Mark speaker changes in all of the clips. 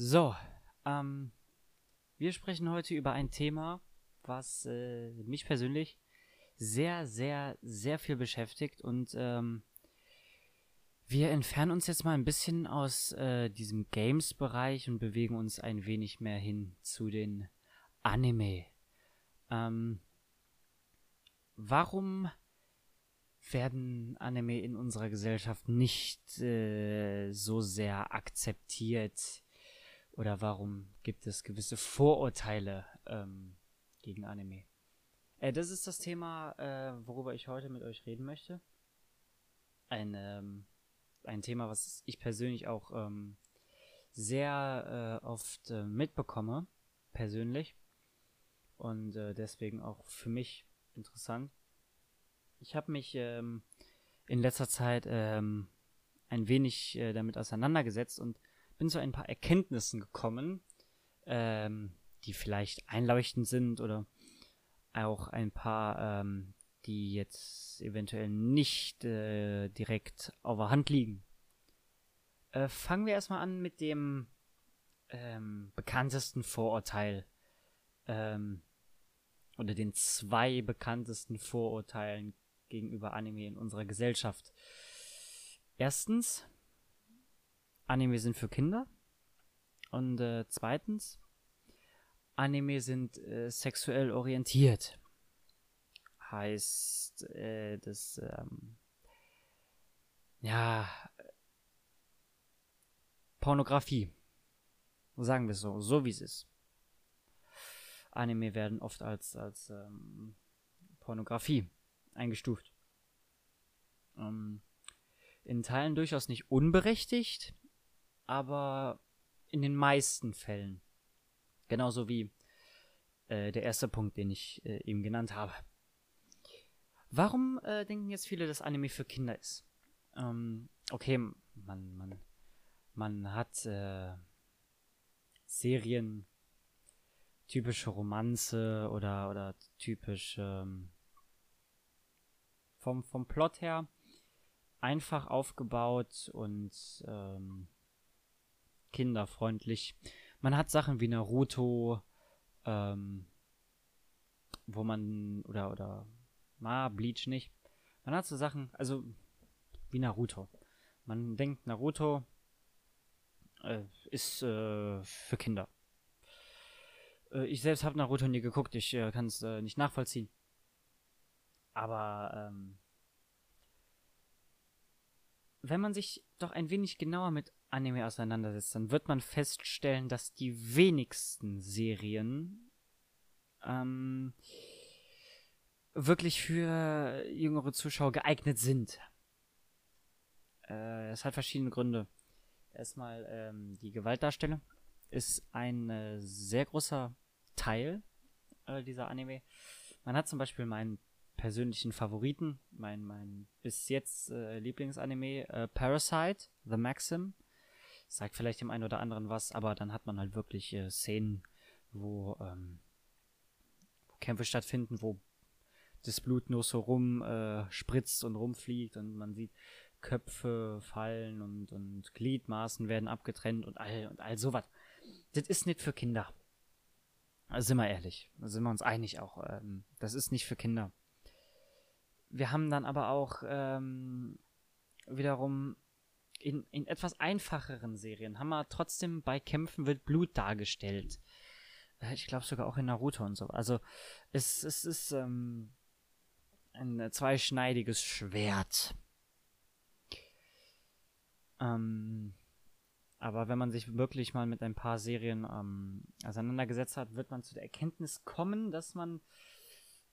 Speaker 1: So, ähm, wir sprechen heute über ein Thema, was äh, mich persönlich sehr, sehr, sehr viel beschäftigt und ähm, wir entfernen uns jetzt mal ein bisschen aus äh, diesem Games-Bereich und bewegen uns ein wenig mehr hin zu den Anime. Ähm, warum werden Anime in unserer Gesellschaft nicht äh, so sehr akzeptiert? Oder warum gibt es gewisse Vorurteile ähm, gegen Anime? Äh, das ist das Thema, äh, worüber ich heute mit euch reden möchte. Ein, ähm, ein Thema, was ich persönlich auch ähm, sehr äh, oft äh, mitbekomme, persönlich. Und äh, deswegen auch für mich interessant. Ich habe mich ähm, in letzter Zeit ähm, ein wenig äh, damit auseinandergesetzt und bin zu ein paar Erkenntnissen gekommen, ähm, die vielleicht einleuchtend sind oder auch ein paar, ähm, die jetzt eventuell nicht äh, direkt auf der Hand liegen. Äh, fangen wir erstmal an mit dem ähm, bekanntesten Vorurteil. Ähm, oder den zwei bekanntesten Vorurteilen gegenüber Anime in unserer Gesellschaft. Erstens, Anime sind für Kinder. Und äh, zweitens, Anime sind äh, sexuell orientiert. Heißt, äh, das, ähm, ja, Pornografie. Sagen wir es so, so wie es ist. Anime werden oft als, als ähm, Pornografie eingestuft. Ähm, in Teilen durchaus nicht unberechtigt, aber in den meisten Fällen. Genauso wie äh, der erste Punkt, den ich äh, eben genannt habe. Warum äh, denken jetzt viele, dass Anime für Kinder ist? Ähm, okay, man, man, man hat äh, Serien, typische Romanze oder, oder typisch ähm, vom, vom Plot her einfach aufgebaut und ähm, kinderfreundlich. Man hat Sachen wie Naruto, ähm, wo man, oder, oder, na, Bleach nicht. Man hat so Sachen, also, wie Naruto. Man denkt, Naruto äh, ist äh, für Kinder. Äh, ich selbst habe Naruto nie geguckt, ich äh, kann es äh, nicht nachvollziehen. Aber ähm, wenn man sich doch ein wenig genauer mit Anime auseinandersetzt, dann wird man feststellen, dass die wenigsten Serien ähm, wirklich für jüngere Zuschauer geeignet sind. Äh, es hat verschiedene Gründe. Erstmal ähm, die Gewaltdarstellung ist ein äh, sehr großer Teil äh, dieser Anime. Man hat zum Beispiel meinen persönlichen Favoriten, mein, mein bis jetzt äh, Lieblingsanime, äh, Parasite, The Maxim. Sagt vielleicht dem einen oder anderen was, aber dann hat man halt wirklich äh, Szenen, wo, ähm, wo Kämpfe stattfinden, wo das Blut nur so rum äh, spritzt und rumfliegt und man sieht Köpfe fallen und, und Gliedmaßen werden abgetrennt und all und all sowas. Das ist nicht für Kinder. Also sind wir ehrlich, da sind wir uns einig auch. Ähm, das ist nicht für Kinder. Wir haben dann aber auch ähm, wiederum in, in etwas einfacheren Serien haben wir trotzdem bei Kämpfen wird Blut dargestellt. Äh, ich glaube sogar auch in Naruto und so. Also es, es ist ähm, ein zweischneidiges Schwert. Ähm, aber wenn man sich wirklich mal mit ein paar Serien ähm, auseinandergesetzt hat, wird man zu der Erkenntnis kommen, dass man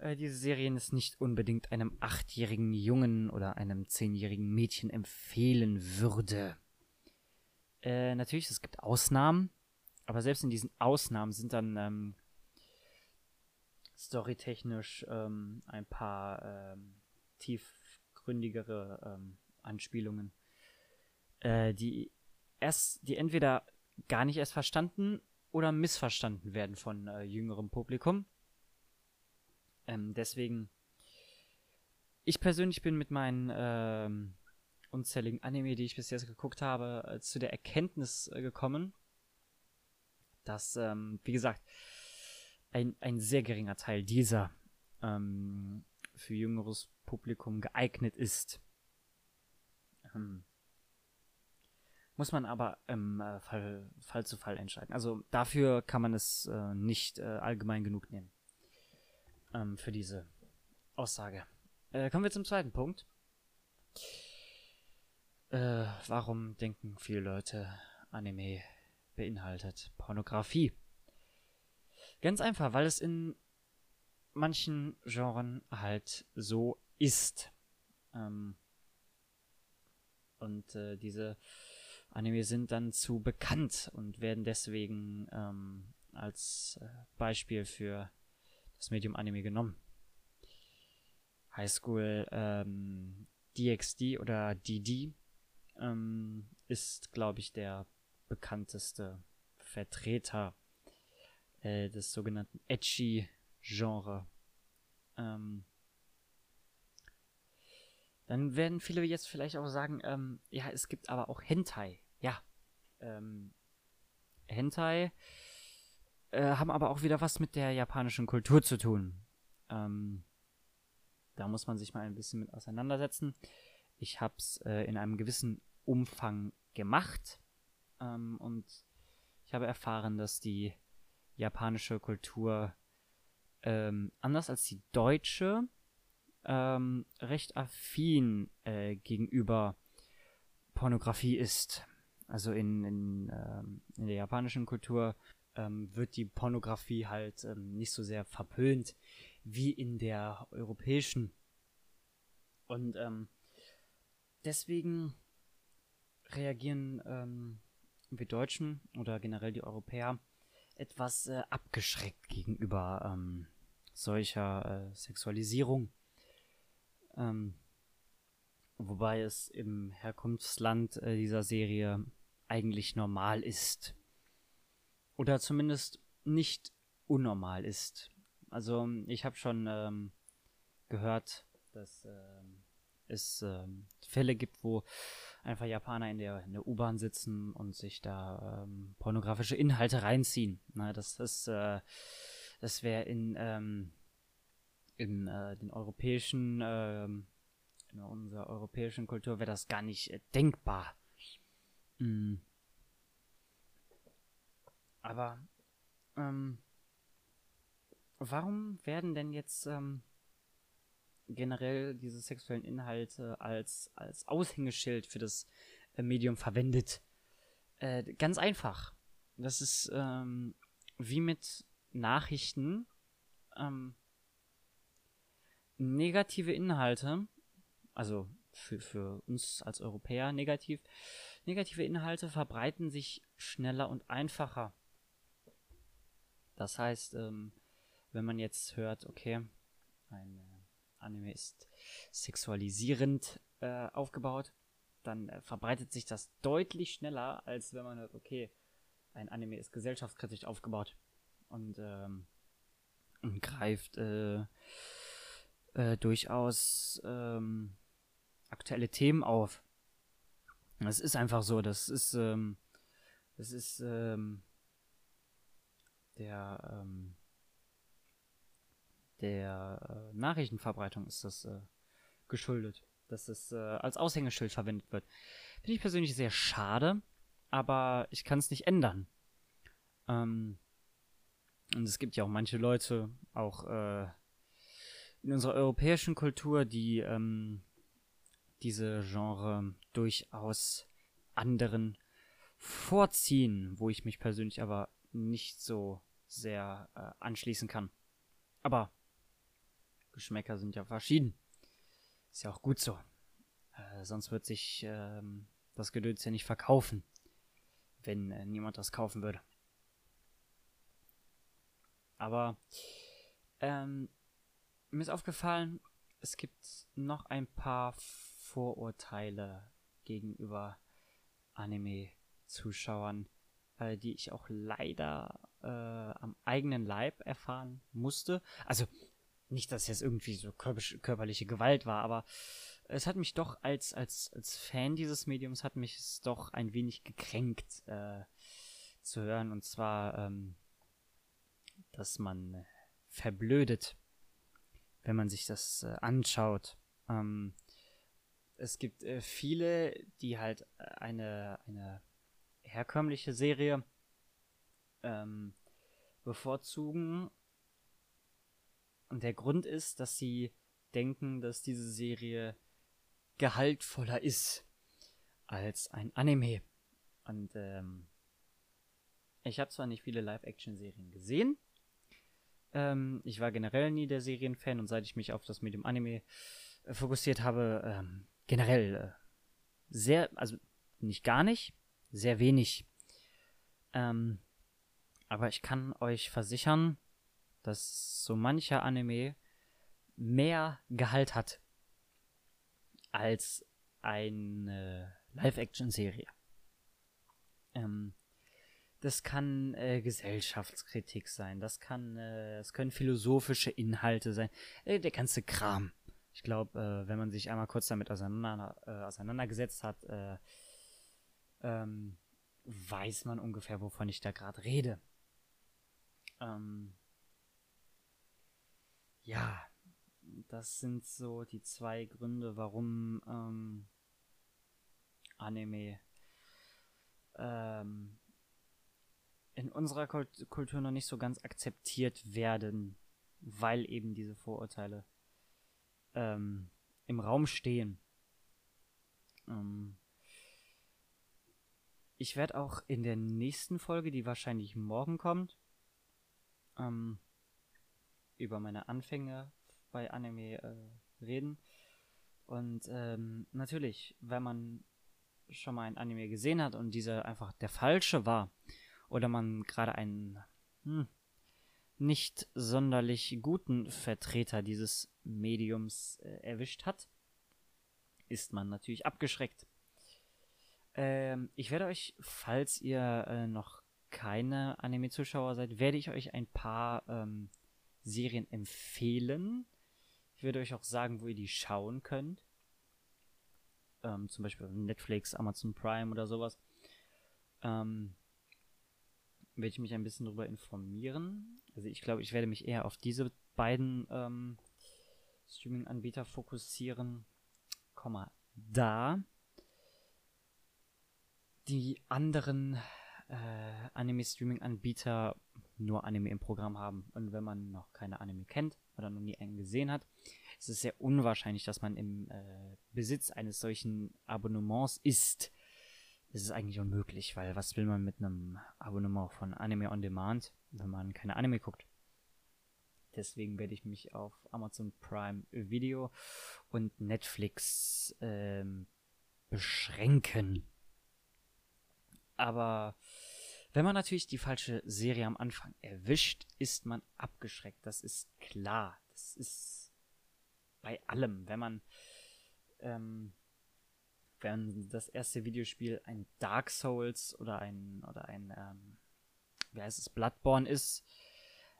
Speaker 1: äh, diese Serien es nicht unbedingt einem achtjährigen Jungen oder einem zehnjährigen Mädchen empfehlen würde. Äh, natürlich, es gibt Ausnahmen, aber selbst in diesen Ausnahmen sind dann ähm, storytechnisch ähm, ein paar ähm, tiefgründigere ähm, Anspielungen, äh, die erst, die entweder gar nicht erst verstanden oder missverstanden werden von äh, jüngerem Publikum. Ähm, deswegen, ich persönlich bin mit meinen ähm, unzähligen Anime, die ich bis jetzt geguckt habe, äh, zu der Erkenntnis äh, gekommen, dass, ähm, wie gesagt, ein, ein sehr geringer Teil dieser ähm, für jüngeres Publikum geeignet ist. Ähm, muss man aber im äh, Fall, Fall zu Fall entscheiden. Also dafür kann man es äh, nicht äh, allgemein genug nehmen. Ähm, für diese Aussage. Äh, kommen wir zum zweiten Punkt. Äh, warum denken viele Leute, Anime beinhaltet Pornografie? Ganz einfach, weil es in manchen Genren halt so ist. Ähm, und äh, diese Anime sind dann zu bekannt und werden deswegen ähm, als äh, Beispiel für das Medium Anime genommen. Highschool ähm, DxD oder DD ähm, ist, glaube ich, der bekannteste Vertreter äh, des sogenannten Edgy-Genre. Ähm, dann werden viele jetzt vielleicht auch sagen, ähm, ja, es gibt aber auch Hentai. Ja. Ähm, Hentai äh, haben aber auch wieder was mit der japanischen Kultur zu tun. Ähm, da muss man sich mal ein bisschen mit auseinandersetzen. Ich habe es äh, in einem gewissen Umfang gemacht ähm, und ich habe erfahren, dass die japanische Kultur ähm, anders als die deutsche ähm, recht affin äh, gegenüber Pornografie ist. Also in, in, ähm, in der japanischen Kultur ähm, wird die Pornografie halt ähm, nicht so sehr verpönt wie in der europäischen. Und ähm, deswegen reagieren ähm, wir Deutschen oder generell die Europäer etwas äh, abgeschreckt gegenüber ähm, solcher äh, Sexualisierung ähm, wobei es im Herkunftsland äh, dieser Serie eigentlich normal ist. Oder zumindest nicht unnormal ist. Also ich habe schon ähm, gehört, dass ähm, es ähm, Fälle gibt, wo einfach Japaner in der, in der U-Bahn sitzen und sich da ähm, pornografische Inhalte reinziehen. Na, das ist, äh, das wäre in ähm, in äh, den europäischen, äh, in unserer europäischen Kultur wäre das gar nicht äh, denkbar. Mhm. Aber ähm, warum werden denn jetzt ähm, generell diese sexuellen Inhalte als, als Aushängeschild für das äh, Medium verwendet? Äh, ganz einfach. Das ist ähm, wie mit Nachrichten. Ähm, negative Inhalte, also für, für uns als Europäer negativ, negative Inhalte verbreiten sich schneller und einfacher. Das heißt, ähm, wenn man jetzt hört, okay, ein äh, Anime ist sexualisierend äh, aufgebaut, dann äh, verbreitet sich das deutlich schneller, als wenn man hört, okay, ein Anime ist gesellschaftskritisch aufgebaut und, ähm, und greift äh, äh, durchaus ähm, aktuelle Themen auf. Das ist einfach so. Das ist, ähm, das ist ähm, der ähm, der äh, Nachrichtenverbreitung ist das äh, geschuldet, dass es äh, als Aushängeschild verwendet wird. Finde ich persönlich sehr schade, aber ich kann es nicht ändern. Ähm, und es gibt ja auch manche Leute, auch äh, in unserer europäischen Kultur, die ähm, diese Genre durchaus anderen vorziehen, wo ich mich persönlich aber nicht so sehr äh, anschließen kann. Aber Geschmäcker sind ja verschieden. Ist ja auch gut so. Äh, sonst wird sich ähm, das Gedöns ja nicht verkaufen, wenn äh, niemand das kaufen würde. Aber ähm, mir ist aufgefallen, es gibt noch ein paar Vorurteile gegenüber Anime-Zuschauern, äh, die ich auch leider äh, am eigenen Leib erfahren musste. Also nicht, dass es jetzt irgendwie so körperliche Gewalt war, aber es hat mich doch als, als, als Fan dieses Mediums hat mich es doch ein wenig gekränkt, äh, zu hören. Und zwar, ähm, dass man verblödet, wenn man sich das äh, anschaut. Ähm, es gibt äh, viele, die halt eine, eine herkömmliche Serie ähm, bevorzugen. Und der Grund ist, dass sie denken, dass diese Serie gehaltvoller ist als ein Anime. Und ähm, ich habe zwar nicht viele Live-Action-Serien gesehen, ähm, ich war generell nie der Serienfan und seit ich mich auf das Medium Anime äh, fokussiert habe, ähm, generell äh, sehr, also nicht gar nicht, sehr wenig. Ähm, aber ich kann euch versichern, dass so mancher Anime mehr Gehalt hat als eine Live-Action-Serie. Ähm, das kann äh, Gesellschaftskritik sein, das kann, äh, das können philosophische Inhalte sein, äh, der ganze Kram. Ich glaube, äh, wenn man sich einmal kurz damit auseinander, äh, auseinandergesetzt hat, äh, ähm, weiß man ungefähr, wovon ich da gerade rede. Ähm, ja, das sind so die zwei Gründe, warum ähm, Anime ähm, in unserer Kultur noch nicht so ganz akzeptiert werden, weil eben diese Vorurteile ähm, im Raum stehen. Ähm, ich werde auch in der nächsten Folge, die wahrscheinlich morgen kommt, ähm, über meine Anfänge bei Anime äh, reden. Und ähm, natürlich, wenn man schon mal ein Anime gesehen hat und dieser einfach der falsche war, oder man gerade einen hm, nicht sonderlich guten Vertreter dieses Mediums äh, erwischt hat, ist man natürlich abgeschreckt. Ähm, ich werde euch, falls ihr äh, noch keine Anime-Zuschauer seid, werde ich euch ein paar ähm, Serien empfehlen. Ich werde euch auch sagen, wo ihr die schauen könnt. Ähm, zum Beispiel Netflix, Amazon Prime oder sowas. Ähm, werde ich mich ein bisschen darüber informieren. Also ich glaube, ich werde mich eher auf diese beiden ähm, Streaming-Anbieter fokussieren. Komma, da. Die anderen äh, Anime-Streaming-Anbieter nur Anime im Programm haben. Und wenn man noch keine Anime kennt oder noch nie einen gesehen hat, ist es sehr unwahrscheinlich, dass man im äh, Besitz eines solchen Abonnements ist ist es eigentlich unmöglich, weil was will man mit einem Abonnement von Anime on Demand, wenn man keine Anime guckt? Deswegen werde ich mich auf Amazon Prime Video und Netflix ähm, beschränken. Aber wenn man natürlich die falsche Serie am Anfang erwischt, ist man abgeschreckt. Das ist klar. Das ist bei allem. Wenn man ähm, wenn das erste Videospiel ein Dark Souls oder ein oder ein ähm, wie heißt es Bloodborne ist,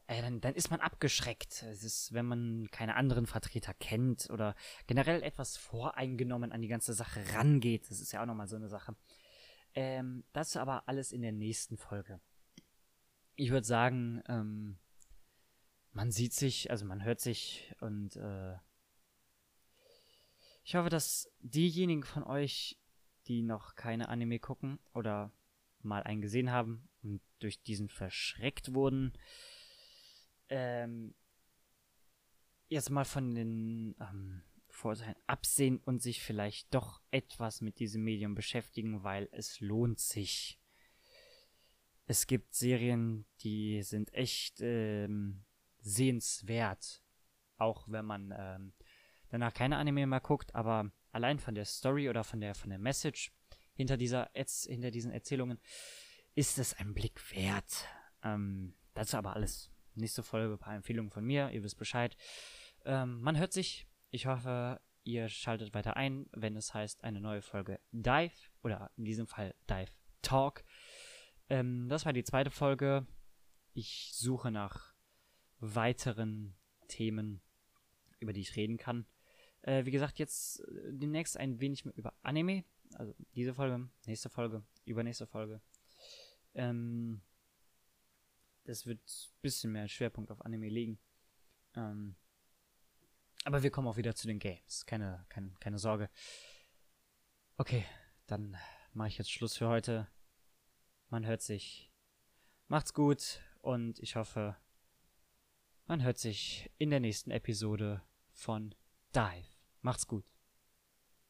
Speaker 1: äh, dann, dann ist man abgeschreckt. Es ist, wenn man keine anderen Vertreter kennt oder generell etwas voreingenommen an die ganze Sache rangeht. Das ist ja auch nochmal so eine Sache. Ähm, das aber alles in der nächsten Folge. Ich würde sagen, ähm, man sieht sich, also man hört sich und äh, ich hoffe, dass diejenigen von euch, die noch keine Anime gucken oder mal einen gesehen haben und durch diesen verschreckt wurden, ähm, jetzt mal von den ähm, Vorteilen absehen und sich vielleicht doch etwas mit diesem Medium beschäftigen, weil es lohnt sich. Es gibt Serien, die sind echt ähm, sehenswert, auch wenn man ähm, danach keine Anime mehr guckt, aber allein von der Story oder von der, von der Message hinter dieser, hinter diesen Erzählungen ist es ein Blick wert. Ähm, dazu aber alles. Nächste Folge, ein paar Empfehlungen von mir, ihr wisst Bescheid. Ähm, man hört sich. Ich hoffe, ihr schaltet weiter ein, wenn es heißt eine neue Folge Dive oder in diesem Fall Dive Talk. Ähm, das war die zweite Folge. Ich suche nach weiteren Themen, über die ich reden kann. Äh, wie gesagt, jetzt äh, demnächst ein wenig mehr über Anime. Also diese Folge, nächste Folge, übernächste Folge. Ähm, das wird ein bisschen mehr Schwerpunkt auf Anime legen. Ähm, aber wir kommen auch wieder zu den Games. Keine, keine, keine Sorge. Okay, dann mache ich jetzt Schluss für heute. Man hört sich. Macht's gut und ich hoffe, man hört sich in der nächsten Episode von Dive. Macht's gut.